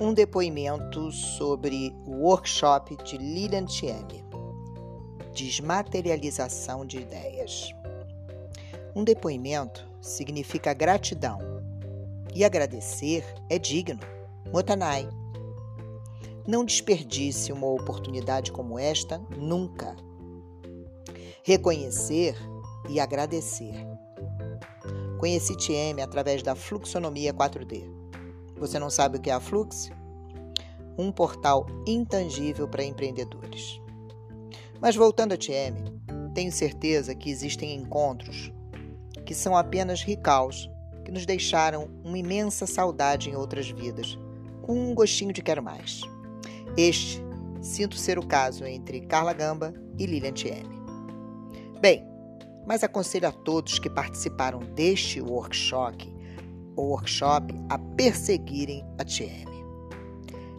um depoimento sobre o workshop de Lilian Thieme, Desmaterialização de Ideias. Um depoimento significa gratidão e agradecer é digno. Motanai. Não desperdice uma oportunidade como esta nunca. Reconhecer e agradecer. Conheci TM através da fluxonomia 4D. Você não sabe o que é a Flux? Um portal intangível para empreendedores. Mas voltando a TM, tenho certeza que existem encontros que são apenas ricaus, que nos deixaram uma imensa saudade em outras vidas, com um gostinho de quero mais. Este sinto ser o caso entre Carla Gamba e Lilian Tieme. Bem, mas aconselho a todos que participaram deste workshop, workshop a perseguirem a TM.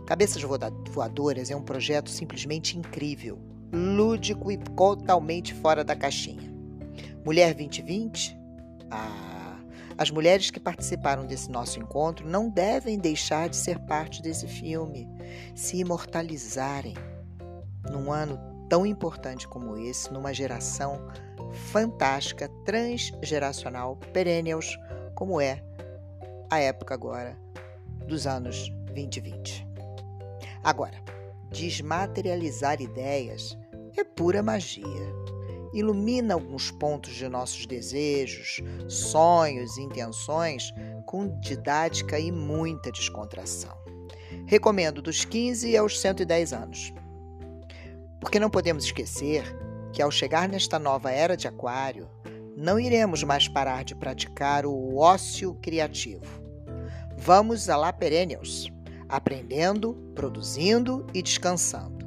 Cabeças Voadoras é um projeto simplesmente incrível, lúdico e totalmente fora da caixinha. Mulher 2020? Ah, as mulheres que participaram desse nosso encontro não devem deixar de ser parte desse filme, se imortalizarem num ano tão importante como esse, numa geração fantástica, transgeracional, perennials, como é a época agora dos anos 2020. Agora, desmaterializar ideias é pura magia. Ilumina alguns pontos de nossos desejos, sonhos e intenções com didática e muita descontração. Recomendo dos 15 aos 110 anos. Porque não podemos esquecer que ao chegar nesta nova era de Aquário, não iremos mais parar de praticar o ócio criativo. Vamos a lá perennials, aprendendo, produzindo e descansando,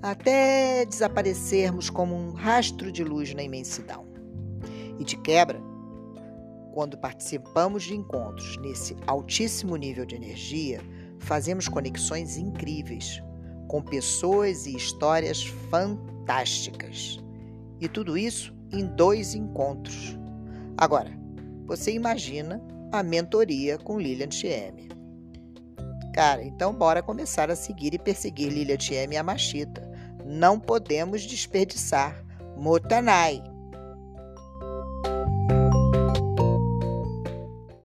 até desaparecermos como um rastro de luz na imensidão. E de quebra, quando participamos de encontros nesse altíssimo nível de energia, fazemos conexões incríveis com pessoas e histórias fantásticas. E tudo isso em dois encontros. Agora, você imagina a mentoria com Lilian Thieme. Cara, então bora começar a seguir e perseguir Lilian Thieme e a Machita. Não podemos desperdiçar Motanai.